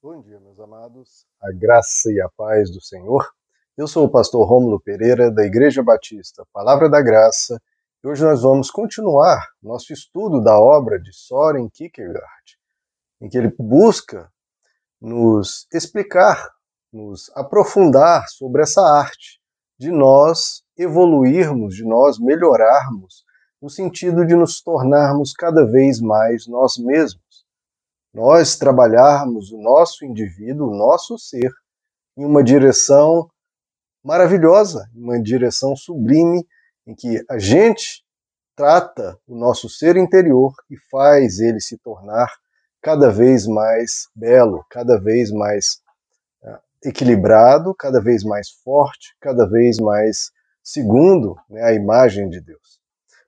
Bom dia, meus amados. A graça e a paz do Senhor. Eu sou o pastor Rômulo Pereira, da Igreja Batista Palavra da Graça, e hoje nós vamos continuar nosso estudo da obra de Soren Kierkegaard, em que ele busca nos explicar, nos aprofundar sobre essa arte de nós evoluirmos, de nós melhorarmos, no sentido de nos tornarmos cada vez mais nós mesmos. Nós trabalharmos o nosso indivíduo, o nosso ser, em uma direção maravilhosa, uma direção sublime em que a gente trata o nosso ser interior e faz ele se tornar cada vez mais belo, cada vez mais uh, equilibrado, cada vez mais forte, cada vez mais segundo né, a imagem de Deus.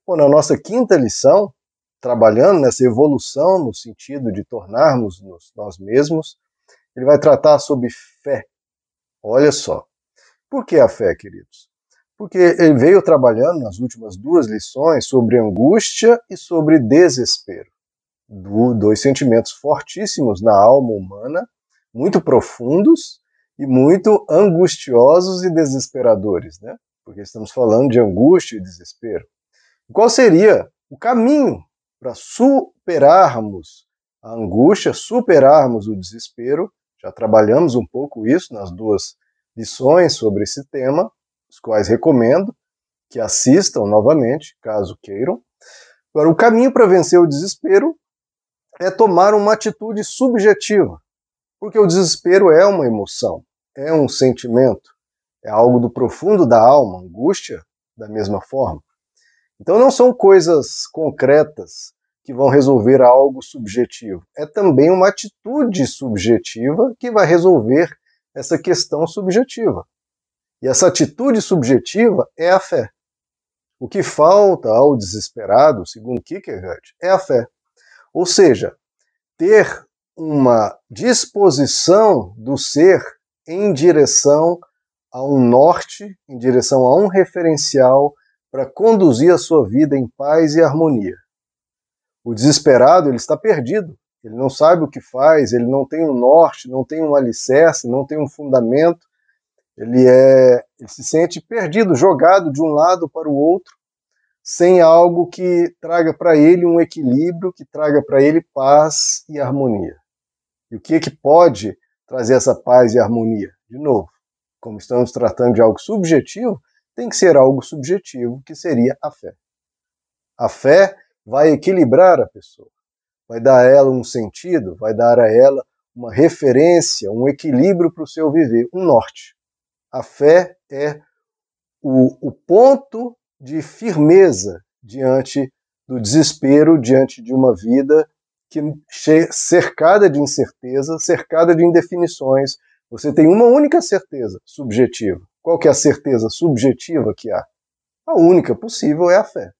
Bom, na nossa quinta lição, trabalhando nessa evolução no sentido de tornarmos nós mesmos, ele vai tratar sobre fé. Olha só, por que a fé, queridos? Porque ele veio trabalhando nas últimas duas lições sobre angústia e sobre desespero. dois sentimentos fortíssimos na alma humana, muito profundos e muito angustiosos e desesperadores, né? Porque estamos falando de angústia e desespero. Qual seria o caminho para superarmos a angústia, superarmos o desespero? Já trabalhamos um pouco isso nas duas lições sobre esse tema, os quais recomendo que assistam novamente, caso queiram. Agora, o caminho para vencer o desespero é tomar uma atitude subjetiva, porque o desespero é uma emoção, é um sentimento, é algo do profundo da alma, angústia, da mesma forma. Então, não são coisas concretas que vão resolver algo subjetivo, é também uma atitude subjetiva que vai resolver essa questão subjetiva. E essa atitude subjetiva é a fé. O que falta ao desesperado, segundo Kierkegaard, é a fé. Ou seja, ter uma disposição do ser em direção a um norte, em direção a um referencial para conduzir a sua vida em paz e harmonia. O desesperado ele está perdido, ele não sabe o que faz, ele não tem um norte, não tem um alicerce, não tem um fundamento, ele, é, ele se sente perdido, jogado de um lado para o outro, sem algo que traga para ele um equilíbrio, que traga para ele paz e harmonia. E o que é que pode trazer essa paz e harmonia? De novo, como estamos tratando de algo subjetivo, tem que ser algo subjetivo, que seria a fé. A fé vai equilibrar a pessoa vai dar a ela um sentido, vai dar a ela uma referência, um equilíbrio para o seu viver, um norte. A fé é o, o ponto de firmeza diante do desespero, diante de uma vida que cercada de incerteza, cercada de indefinições. Você tem uma única certeza subjetiva. Qual que é a certeza subjetiva que há? A única possível é a fé.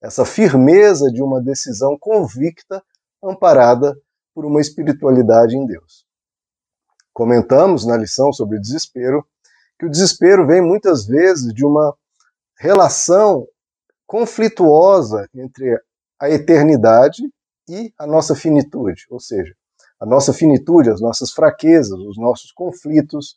Essa firmeza de uma decisão convicta amparada por uma espiritualidade em Deus. Comentamos na lição sobre o desespero que o desespero vem muitas vezes de uma relação conflituosa entre a eternidade e a nossa finitude, ou seja, a nossa finitude, as nossas fraquezas, os nossos conflitos,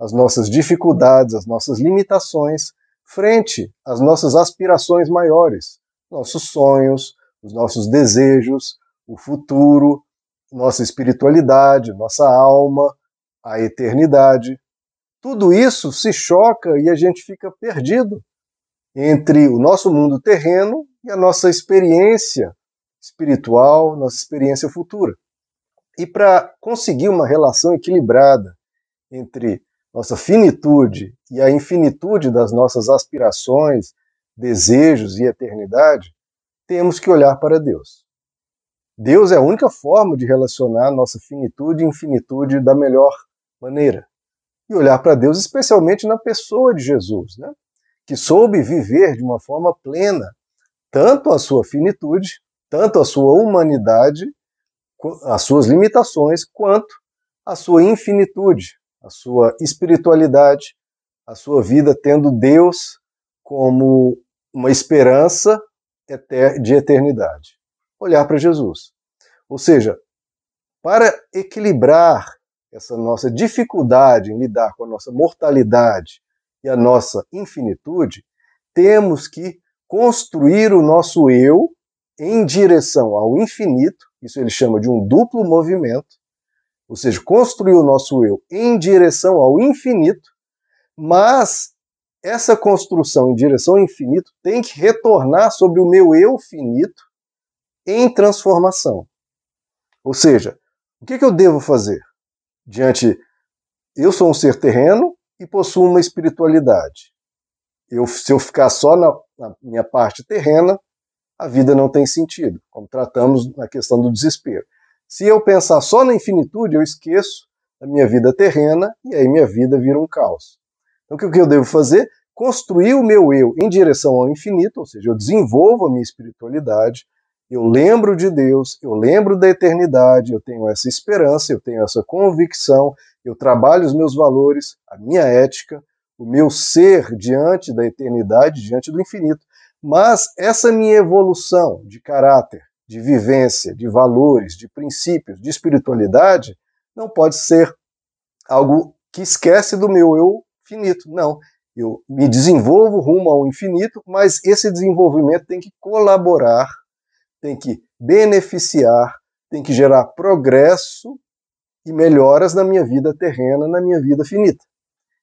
as nossas dificuldades, as nossas limitações frente às nossas aspirações maiores, nossos sonhos, os nossos desejos, o futuro, nossa espiritualidade, nossa alma, a eternidade. Tudo isso se choca e a gente fica perdido entre o nosso mundo terreno e a nossa experiência espiritual, nossa experiência futura. E para conseguir uma relação equilibrada entre nossa finitude e a infinitude das nossas aspirações, desejos e eternidade, temos que olhar para Deus. Deus é a única forma de relacionar nossa finitude e infinitude da melhor maneira. E olhar para Deus, especialmente na pessoa de Jesus, né? que soube viver de uma forma plena tanto a sua finitude, tanto a sua humanidade, as suas limitações, quanto a sua infinitude, a sua espiritualidade, a sua vida tendo Deus como uma esperança de eternidade olhar para Jesus. Ou seja, para equilibrar essa nossa dificuldade em lidar com a nossa mortalidade e a nossa infinitude, temos que construir o nosso eu em direção ao infinito, isso ele chama de um duplo movimento, ou seja, construir o nosso eu em direção ao infinito, mas essa construção em direção ao infinito tem que retornar sobre o meu eu finito em transformação. Ou seja, o que, que eu devo fazer diante. Eu sou um ser terreno e possuo uma espiritualidade. Eu, se eu ficar só na, na minha parte terrena, a vida não tem sentido, como tratamos na questão do desespero. Se eu pensar só na infinitude, eu esqueço da minha vida terrena e aí minha vida vira um caos. Então, o que eu devo fazer? Construir o meu eu em direção ao infinito, ou seja, eu desenvolvo a minha espiritualidade, eu lembro de Deus, eu lembro da eternidade, eu tenho essa esperança, eu tenho essa convicção, eu trabalho os meus valores, a minha ética, o meu ser diante da eternidade, diante do infinito. Mas essa minha evolução de caráter, de vivência, de valores, de princípios, de espiritualidade, não pode ser algo que esquece do meu eu finito. Não. Eu me desenvolvo rumo ao infinito, mas esse desenvolvimento tem que colaborar tem que beneficiar, tem que gerar progresso e melhoras na minha vida terrena, na minha vida finita.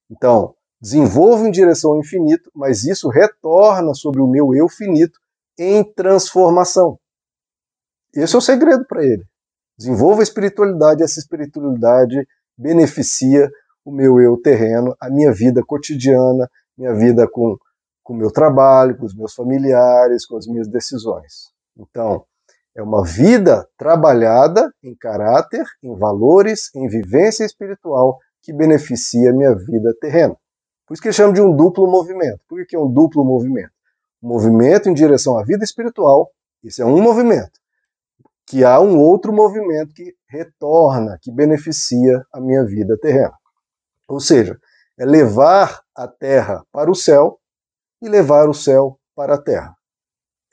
Então, desenvolvo em direção ao infinito, mas isso retorna sobre o meu eu finito em transformação. Esse é o segredo para ele. Desenvolvo a espiritualidade, essa espiritualidade beneficia o meu eu terreno, a minha vida cotidiana, minha vida com o meu trabalho, com os meus familiares, com as minhas decisões. Então, é uma vida trabalhada em caráter, em valores, em vivência espiritual que beneficia a minha vida terrena. Por isso que chama de um duplo movimento. Por que é um duplo movimento? Um movimento em direção à vida espiritual, isso é um movimento. Que há um outro movimento que retorna, que beneficia a minha vida terrena. Ou seja, é levar a terra para o céu e levar o céu para a terra.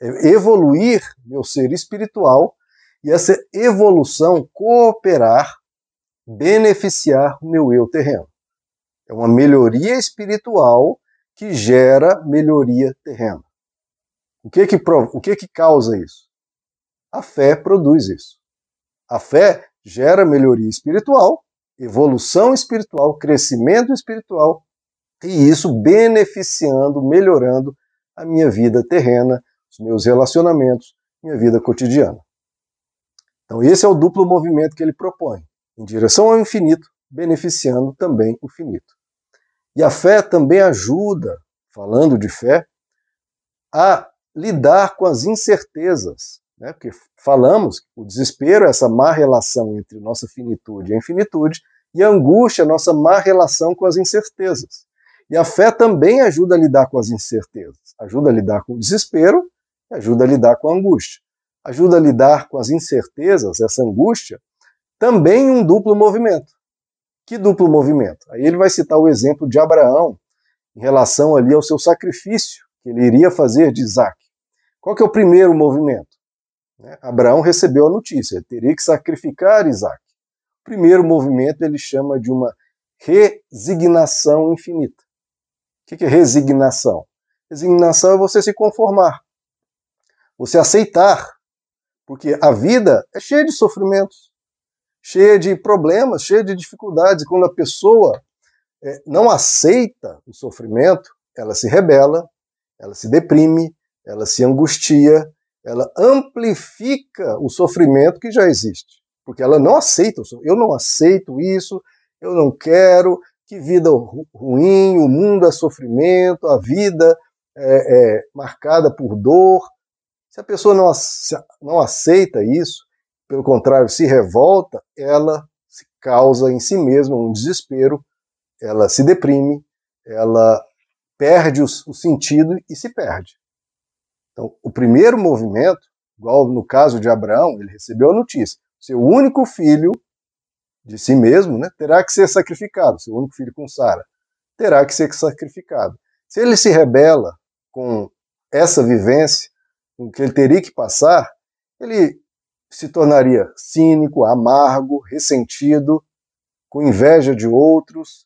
É evoluir meu ser espiritual e essa evolução cooperar, beneficiar o meu eu terreno. É uma melhoria espiritual que gera melhoria terrena. O que que, o que que causa isso? A fé produz isso. A fé gera melhoria espiritual, evolução espiritual, crescimento espiritual, e isso beneficiando, melhorando a minha vida terrena, os meus relacionamentos, minha vida cotidiana. Então, esse é o duplo movimento que ele propõe, em direção ao infinito, beneficiando também o finito. E a fé também ajuda, falando de fé, a lidar com as incertezas, né? porque falamos o desespero é essa má relação entre nossa finitude e a infinitude, e a angústia é nossa má relação com as incertezas. E a fé também ajuda a lidar com as incertezas, ajuda a lidar com o desespero ajuda a lidar com a angústia. Ajuda a lidar com as incertezas, essa angústia, também um duplo movimento. Que duplo movimento? Aí ele vai citar o exemplo de Abraão em relação ali ao seu sacrifício que ele iria fazer de Isaac. Qual que é o primeiro movimento? Né? Abraão recebeu a notícia, teria que sacrificar Isaac. O primeiro movimento ele chama de uma resignação infinita. O que é resignação? Resignação é você se conformar você aceitar, porque a vida é cheia de sofrimentos, cheia de problemas, cheia de dificuldades. Quando a pessoa é, não aceita o sofrimento, ela se rebela, ela se deprime, ela se angustia, ela amplifica o sofrimento que já existe, porque ela não aceita. Eu não aceito isso, eu não quero. Que vida ruim, o mundo é sofrimento, a vida é, é marcada por dor, se a pessoa não, não aceita isso, pelo contrário, se revolta, ela se causa em si mesma um desespero, ela se deprime, ela perde o, o sentido e se perde. Então, o primeiro movimento, igual no caso de Abraão, ele recebeu a notícia: seu único filho de si mesmo né, terá que ser sacrificado, seu único filho com Sara terá que ser sacrificado. Se ele se rebela com essa vivência, o que ele teria que passar, ele se tornaria cínico, amargo, ressentido, com inveja de outros,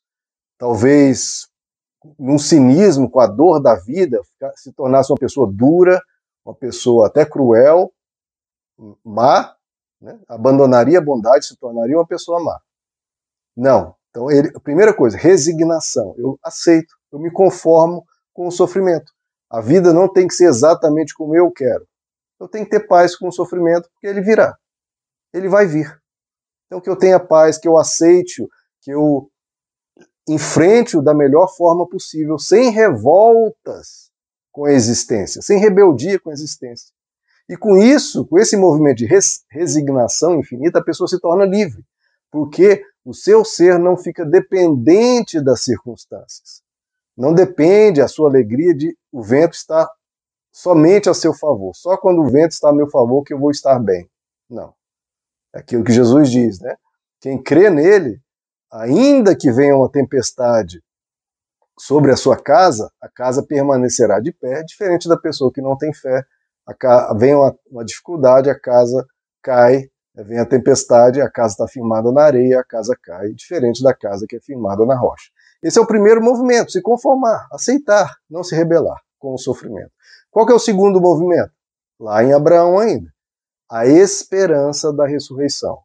talvez num cinismo com a dor da vida, se tornasse uma pessoa dura, uma pessoa até cruel, má, né? abandonaria a bondade, se tornaria uma pessoa má. Não. Então, ele, a primeira coisa, resignação. Eu aceito, eu me conformo com o sofrimento. A vida não tem que ser exatamente como eu quero. Eu tenho que ter paz com o sofrimento, porque ele virá. Ele vai vir. Então, que eu tenha paz, que eu aceite, que eu enfrente-o da melhor forma possível, sem revoltas com a existência, sem rebeldia com a existência. E com isso, com esse movimento de resignação infinita, a pessoa se torna livre, porque o seu ser não fica dependente das circunstâncias. Não depende a sua alegria de o vento estar somente a seu favor. Só quando o vento está a meu favor que eu vou estar bem. Não. É aquilo que Jesus diz, né? Quem crê nele ainda que venha uma tempestade sobre a sua casa, a casa permanecerá de pé, diferente da pessoa que não tem fé. A, vem uma, uma dificuldade, a casa cai, vem a tempestade, a casa está firmada na areia, a casa cai, diferente da casa que é firmada na rocha. Esse é o primeiro movimento, se conformar, aceitar, não se rebelar com o sofrimento. Qual que é o segundo movimento? Lá em Abraão ainda. A esperança da ressurreição.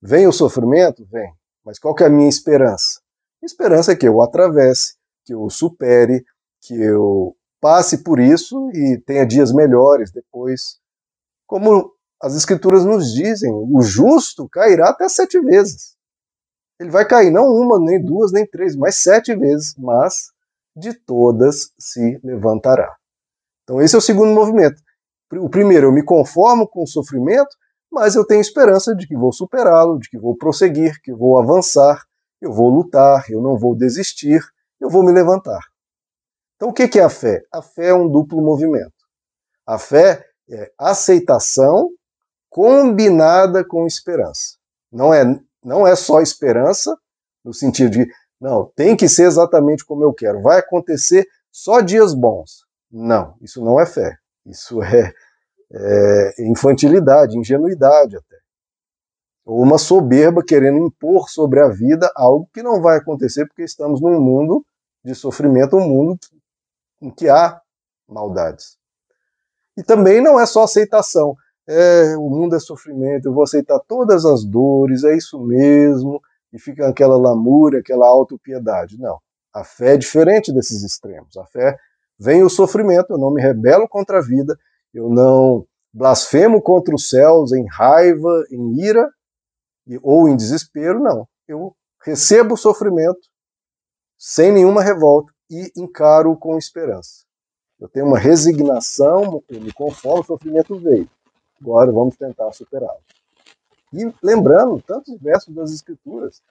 Vem o sofrimento? Vem. Mas qual que é a minha esperança? A esperança é que eu atravesse, que eu supere, que eu passe por isso e tenha dias melhores depois. Como as escrituras nos dizem, o justo cairá até sete vezes. Ele vai cair não uma, nem duas, nem três, mas sete vezes, mas de todas se levantará. Então esse é o segundo movimento. O primeiro, eu me conformo com o sofrimento, mas eu tenho esperança de que vou superá-lo, de que vou prosseguir, que vou avançar, eu vou lutar, eu não vou desistir, eu vou me levantar. Então, o que é a fé? A fé é um duplo movimento. A fé é aceitação combinada com esperança. Não é, não é só esperança, no sentido de, não, tem que ser exatamente como eu quero, vai acontecer só dias bons. Não, isso não é fé. Isso é é, infantilidade, ingenuidade até. Ou uma soberba querendo impor sobre a vida algo que não vai acontecer porque estamos num mundo de sofrimento, um mundo em que há maldades. E também não é só aceitação. É, o mundo é sofrimento, eu vou aceitar todas as dores, é isso mesmo, e fica aquela lamúria, aquela autopiedade. Não. A fé é diferente desses extremos. A fé vem o sofrimento, eu não me rebelo contra a vida, eu não blasfemo contra os céus em raiva, em ira ou em desespero, não. Eu recebo o sofrimento sem nenhuma revolta e encaro com esperança. Eu tenho uma resignação, eu me conformo, o sofrimento veio. Agora vamos tentar superá-lo. E lembrando tantos versos das Escrituras,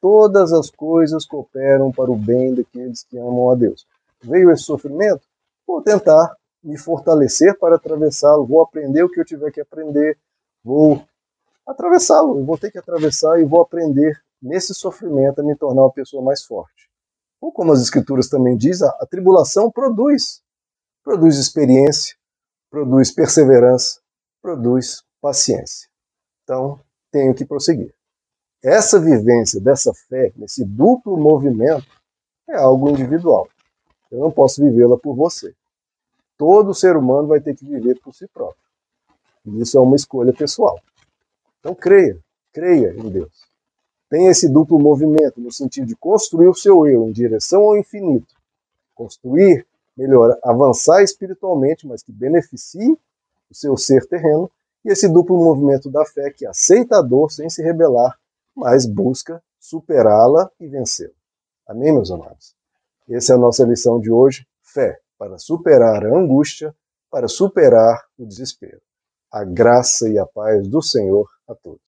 todas as coisas cooperam para o bem daqueles que amam a Deus. Veio esse sofrimento? Vou tentar me fortalecer para atravessá-lo, vou aprender o que eu tiver que aprender, vou atravessá-lo, vou ter que atravessar e vou aprender nesse sofrimento a me tornar uma pessoa mais forte. Ou como as escrituras também dizem, a tribulação produz, produz experiência, produz perseverança, produz paciência. Então, tenho que prosseguir. Essa vivência dessa fé, nesse duplo movimento, é algo individual. Eu não posso vivê-la por você todo ser humano vai ter que viver por si próprio. E isso é uma escolha pessoal. Então creia, creia em Deus. Tenha esse duplo movimento no sentido de construir o seu eu em direção ao infinito. Construir, melhor, avançar espiritualmente, mas que beneficie o seu ser terreno. E esse duplo movimento da fé que aceita a dor sem se rebelar, mas busca superá-la e vencê-la. Amém, meus amados? Essa é a nossa lição de hoje. Fé para superar a angústia, para superar o desespero. A graça e a paz do Senhor a todos.